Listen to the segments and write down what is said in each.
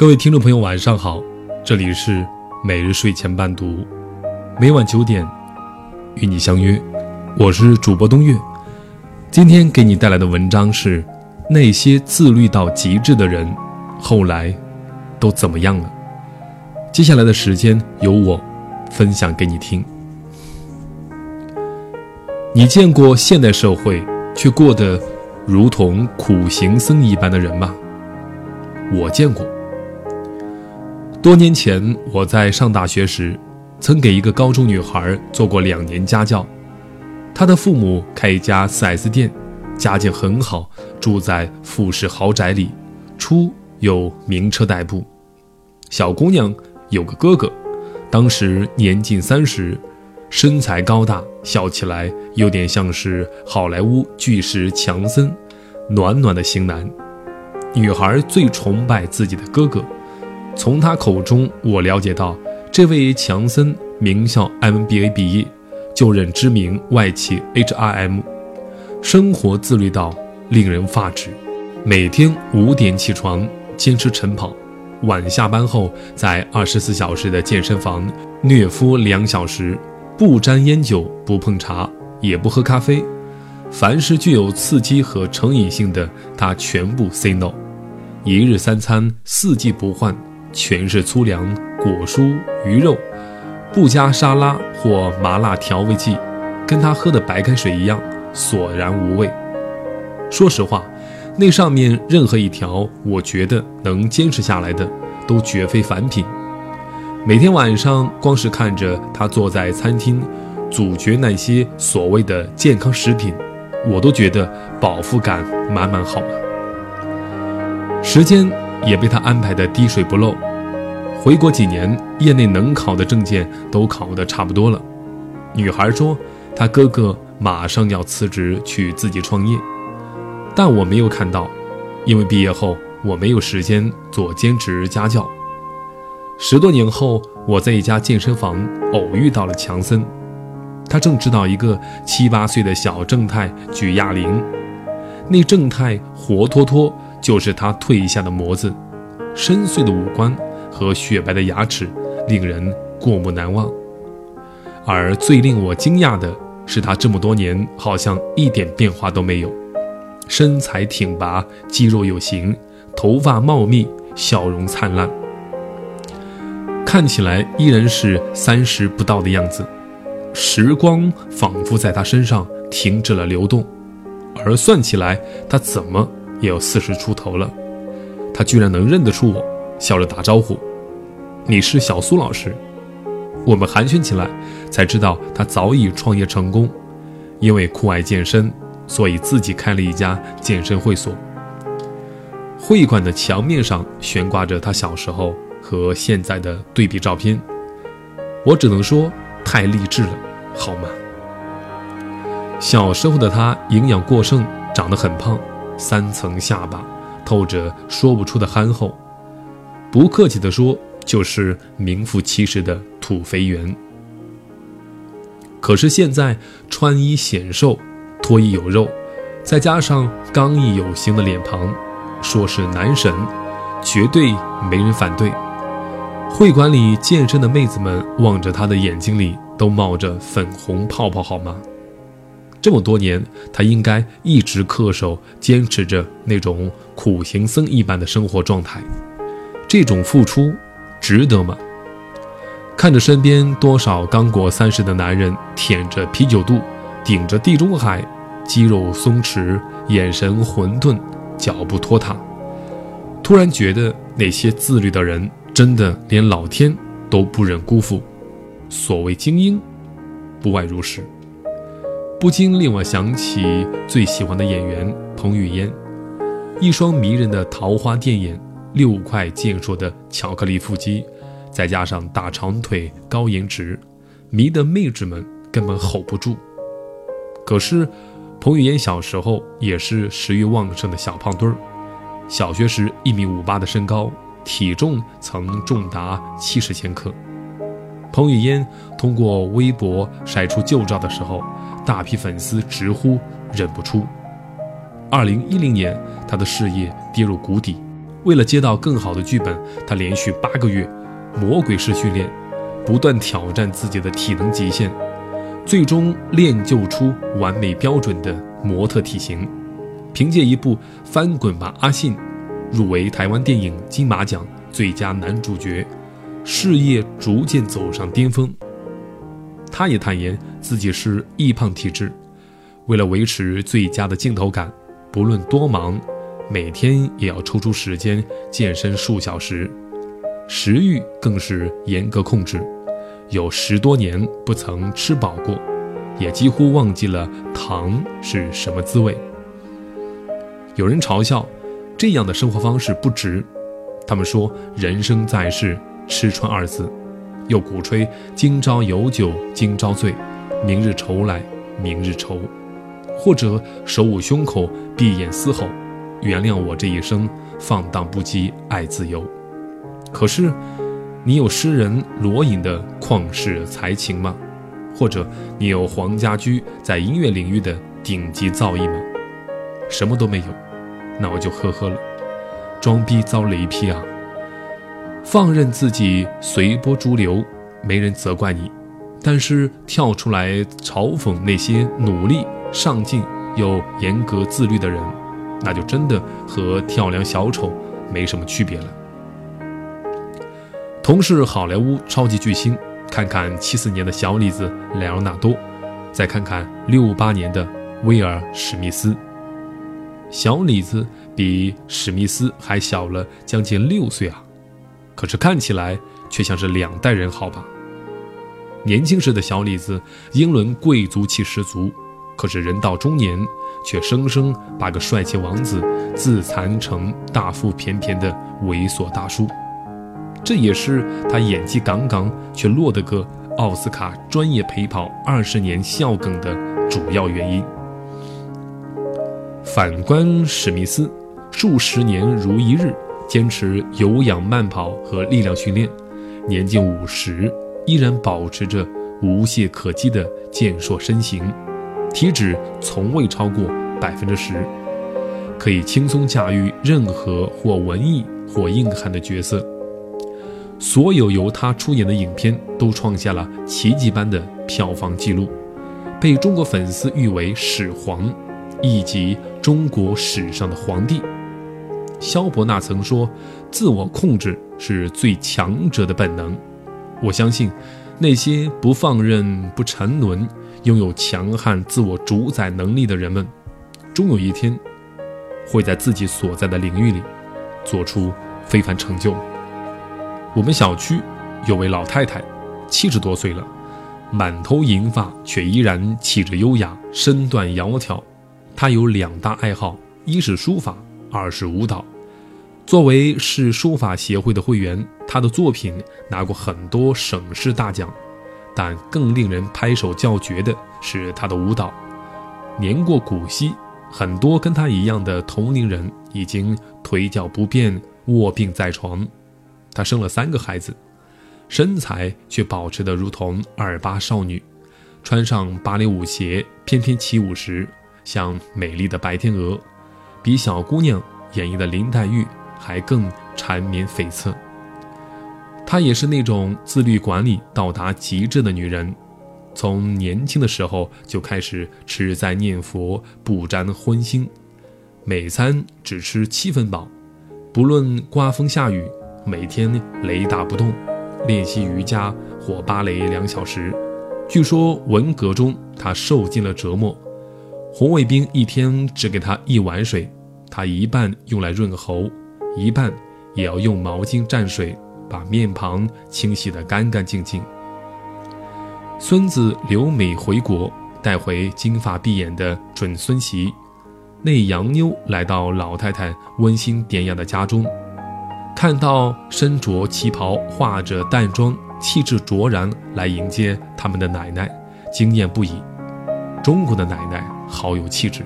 各位听众朋友，晚上好，这里是每日睡前伴读，每晚九点与你相约，我是主播东月。今天给你带来的文章是：那些自律到极致的人，后来都怎么样了？接下来的时间由我分享给你听。你见过现代社会却过得如同苦行僧一般的人吗？我见过。多年前，我在上大学时，曾给一个高中女孩做过两年家教。她的父母开一家 4S 店，家境很好，住在富士豪宅里，初有名车代步。小姑娘有个哥哥，当时年近三十，身材高大，笑起来有点像是好莱坞巨石强森，暖暖的型男。女孩最崇拜自己的哥哥。从他口中，我了解到，这位强森名校 MBA 毕业，就任知名外企 HRM，生活自律到令人发指，每天五点起床，坚持晨跑，晚下班后在二十四小时的健身房虐肤两小时，不沾烟酒，不碰茶，也不喝咖啡，凡是具有刺激和成瘾性的，他全部 say no，一日三餐四季不换。全是粗粮、果蔬、鱼肉，不加沙拉或麻辣调味剂，跟他喝的白开水一样索然无味。说实话，那上面任何一条，我觉得能坚持下来的，都绝非凡品。每天晚上，光是看着他坐在餐厅，咀嚼那些所谓的健康食品，我都觉得饱腹感满满，好吗？时间。也被他安排的滴水不漏。回国几年，业内能考的证件都考得差不多了。女孩说，她哥哥马上要辞职去自己创业，但我没有看到，因为毕业后我没有时间做兼职家教。十多年后，我在一家健身房偶遇到了强森，他正指导一个七八岁的小正太举哑铃，那正太活脱脱。就是他褪下的模子，深邃的五官和雪白的牙齿，令人过目难忘。而最令我惊讶的是，他这么多年好像一点变化都没有，身材挺拔，肌肉有型，头发茂密，笑容灿烂，看起来依然是三十不到的样子。时光仿佛在他身上停止了流动，而算起来，他怎么？也有四十出头了，他居然能认得出我，笑着打招呼：“你是小苏老师。”我们寒暄起来，才知道他早已创业成功，因为酷爱健身，所以自己开了一家健身会所。会馆的墙面上悬挂着他小时候和现在的对比照片，我只能说太励志了，好吗？小时候的他营养过剩，长得很胖。三层下巴，透着说不出的憨厚，不客气地说，就是名副其实的土肥圆。可是现在穿衣显瘦，脱衣有肉，再加上刚毅有型的脸庞，说是男神，绝对没人反对。会馆里健身的妹子们望着他的眼睛里都冒着粉红泡泡，好吗？这么多年，他应该一直恪守、坚持着那种苦行僧一般的生活状态。这种付出，值得吗？看着身边多少刚过三十的男人舔着啤酒肚，顶着地中海，肌肉松弛，眼神混沌，脚步拖沓，突然觉得那些自律的人，真的连老天都不忍辜负。所谓精英，不外如是。不禁令我想起最喜欢的演员彭于晏，一双迷人的桃花电眼，六块健硕的巧克力腹肌，再加上大长腿、高颜值，迷得妹纸们根本 hold 不住。可是，彭于晏小时候也是食欲旺盛的小胖墩儿，小学时一米五八的身高，体重曾重达七十千克。彭于晏通过微博晒出旧照的时候。大批粉丝直呼忍不出。二零一零年，他的事业跌入谷底，为了接到更好的剧本，他连续八个月魔鬼式训练，不断挑战自己的体能极限，最终练就出完美标准的模特体型。凭借一部《翻滚吧，阿信》，入围台湾电影金马奖最佳男主角，事业逐渐走上巅峰。他也坦言自己是易胖体质，为了维持最佳的镜头感，不论多忙。每天也要抽出时间健身数小时，食欲更是严格控制，有十多年不曾吃饱过，也几乎忘记了糖是什么滋味。有人嘲笑这样的生活方式不值，他们说人生在世吃穿二字，又鼓吹今朝有酒今朝醉，明日愁来明日愁，或者手捂胸口闭眼嘶吼。原谅我这一生放荡不羁，爱自由。可是，你有诗人罗隐的旷世才情吗？或者你有黄家驹在音乐领域的顶级造诣吗？什么都没有，那我就呵呵了。装逼遭雷劈啊！放任自己随波逐流，没人责怪你。但是跳出来嘲讽那些努力上进又严格自律的人。那就真的和跳梁小丑没什么区别了。同是好莱坞超级巨星，看看七四年的小李子莱昂纳多，再看看六八年的威尔史密斯。小李子比史密斯还小了将近六岁啊，可是看起来却像是两代人，好吧？年轻时的小李子英伦贵族气十足，可是人到中年。却生生把个帅气王子自残成大腹便便的猥琐大叔，这也是他演技杠杠却落得个奥斯卡专业陪跑二十年笑梗的主要原因。反观史密斯，数十年如一日坚持有氧慢跑和力量训练，年近五十依然保持着无懈可击的健硕身形。体脂从未超过百分之十，可以轻松驾驭任何或文艺或硬汉的角色。所有由他出演的影片都创下了奇迹般的票房纪录，被中国粉丝誉为“始皇”，以及中国史上的皇帝。萧伯纳曾说：“自我控制是最强者的本能。”我相信，那些不放任、不沉沦。拥有强悍自我主宰能力的人们，终有一天会在自己所在的领域里做出非凡成就。我们小区有位老太太，七十多岁了，满头银发，却依然气质优雅，身段窈窕。她有两大爱好：一是书法，二是舞蹈。作为市书法协会的会员，她的作品拿过很多省市大奖。但更令人拍手叫绝的是他的舞蹈。年过古稀，很多跟他一样的同龄人已经腿脚不便，卧病在床。他生了三个孩子，身材却保持得如同二八少女。穿上芭蕾舞鞋，翩翩起舞时，像美丽的白天鹅，比小姑娘演绎的林黛玉还更缠绵悱恻。她也是那种自律管理到达极致的女人，从年轻的时候就开始吃斋念佛，不沾荤腥，每餐只吃七分饱，不论刮风下雨，每天雷打不动，练习瑜伽或芭蕾两小时。据说文革中她受尽了折磨，红卫兵一天只给她一碗水，她一半用来润喉，一半也要用毛巾蘸水。把面庞清洗得干干净净。孙子留美回国，带回金发碧眼的准孙媳。那洋妞来到老太太温馨典雅的家中，看到身着旗袍、化着淡妆、气质卓然来迎接他们的奶奶，惊艳不已。中国的奶奶好有气质，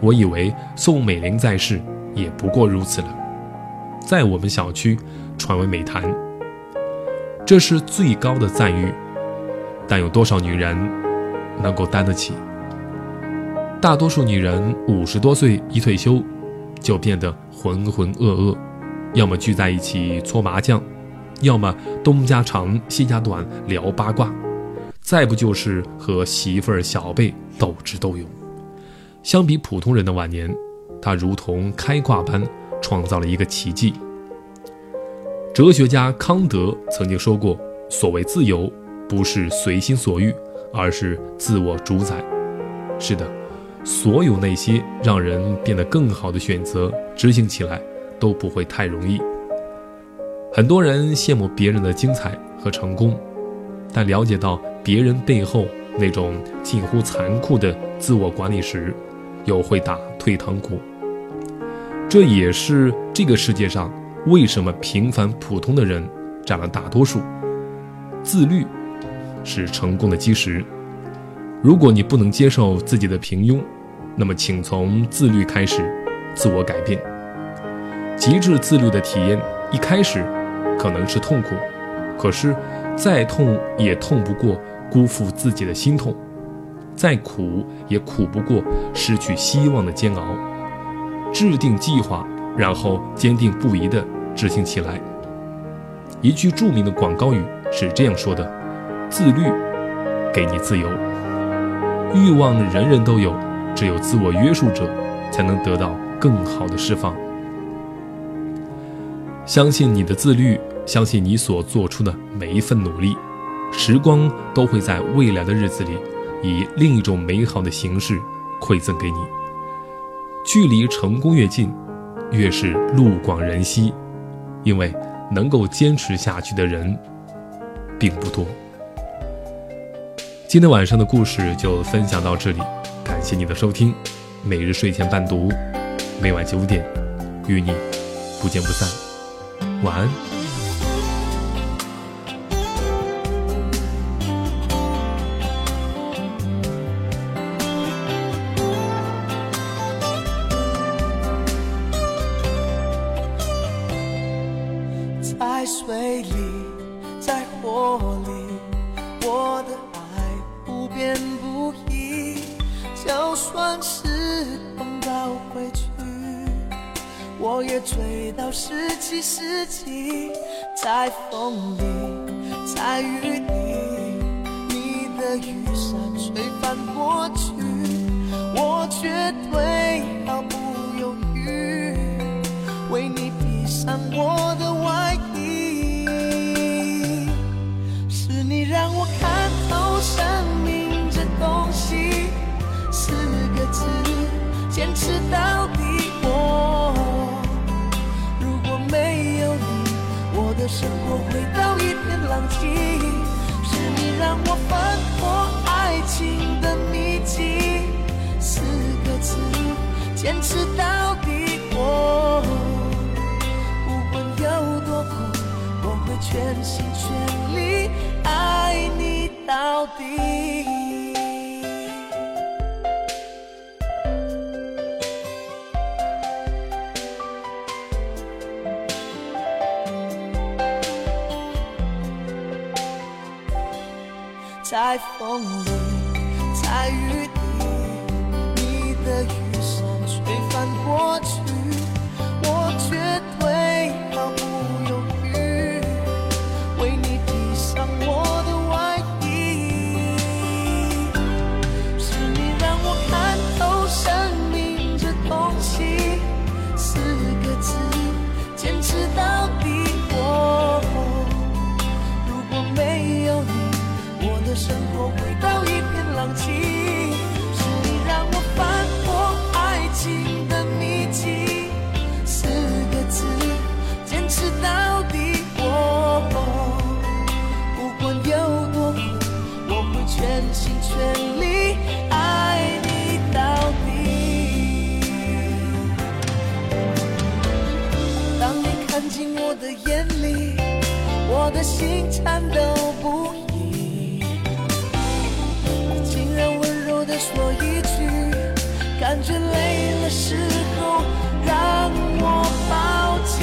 我以为宋美龄在世也不过如此了。在我们小区。传为美谈，这是最高的赞誉，但有多少女人能够担得起？大多数女人五十多岁一退休，就变得浑浑噩噩，要么聚在一起搓麻将，要么东家长西家短聊八卦，再不就是和媳妇儿小辈斗智斗勇。相比普通人的晚年，他如同开挂般创造了一个奇迹。哲学家康德曾经说过：“所谓自由，不是随心所欲，而是自我主宰。”是的，所有那些让人变得更好的选择，执行起来都不会太容易。很多人羡慕别人的精彩和成功，但了解到别人背后那种近乎残酷的自我管理时，又会打退堂鼓。这也是这个世界上为什么平凡普通的人占了大多数。自律是成功的基石。如果你不能接受自己的平庸，那么请从自律开始，自我改变。极致自律的体验一开始可能是痛苦，可是再痛也痛不过辜负自己的心痛。再苦也苦不过失去希望的煎熬。制定计划，然后坚定不移地执行起来。一句著名的广告语是这样说的：“自律，给你自由。欲望人人都有，只有自我约束者，才能得到更好的释放。相信你的自律，相信你所做出的每一份努力，时光都会在未来的日子里。”以另一种美好的形式馈赠给你。距离成功越近，越是路广人稀，因为能够坚持下去的人并不多。今天晚上的故事就分享到这里，感谢你的收听。每日睡前伴读，每晚九点与你不见不散。晚安。算是碰到回去，我也追到十七世纪。在风里，在雨里，你的雨伞吹翻过去，我绝对放弃。是你让我翻破爱情的秘籍，四个字：坚持到底。我不管有多苦，我会全心全力爱你到底。在风里，在雨里，你的雨伞吹翻过去，心颤抖不已。竟然温柔地说一句，感觉累了时候让我抱紧。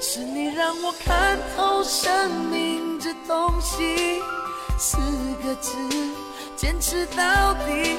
是你让我看透生命这东西，四个字，坚持到底。